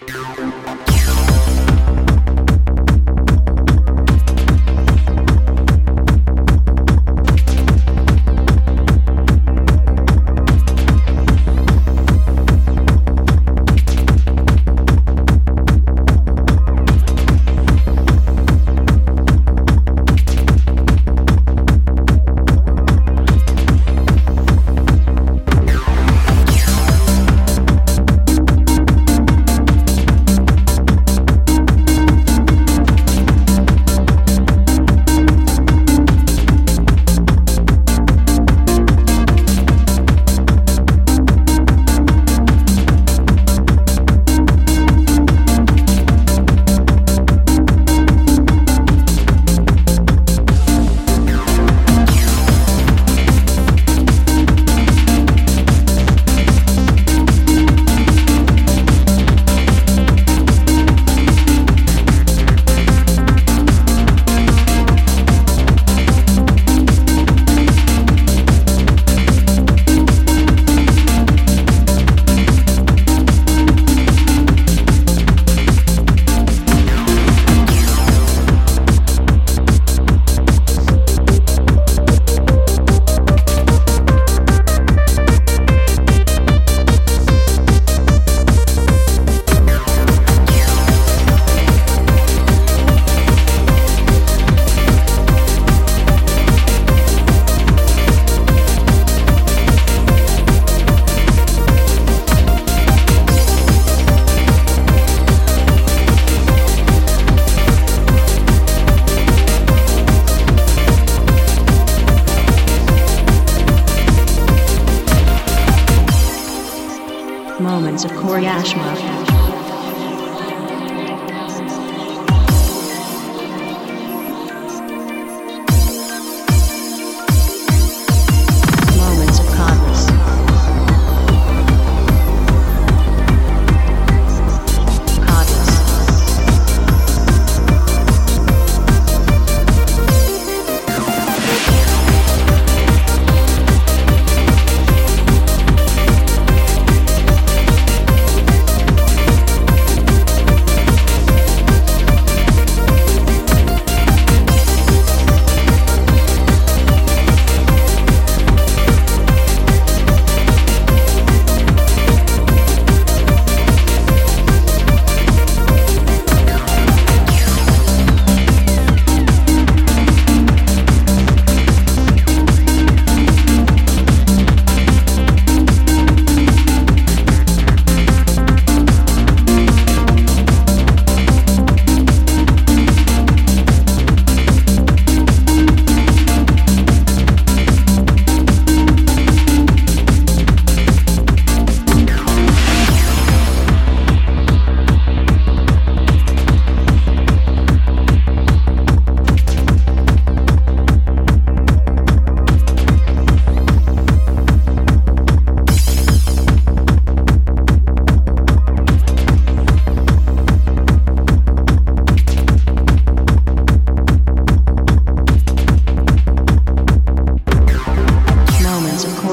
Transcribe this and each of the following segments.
you. moments of Koryashma.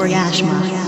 Koryashma.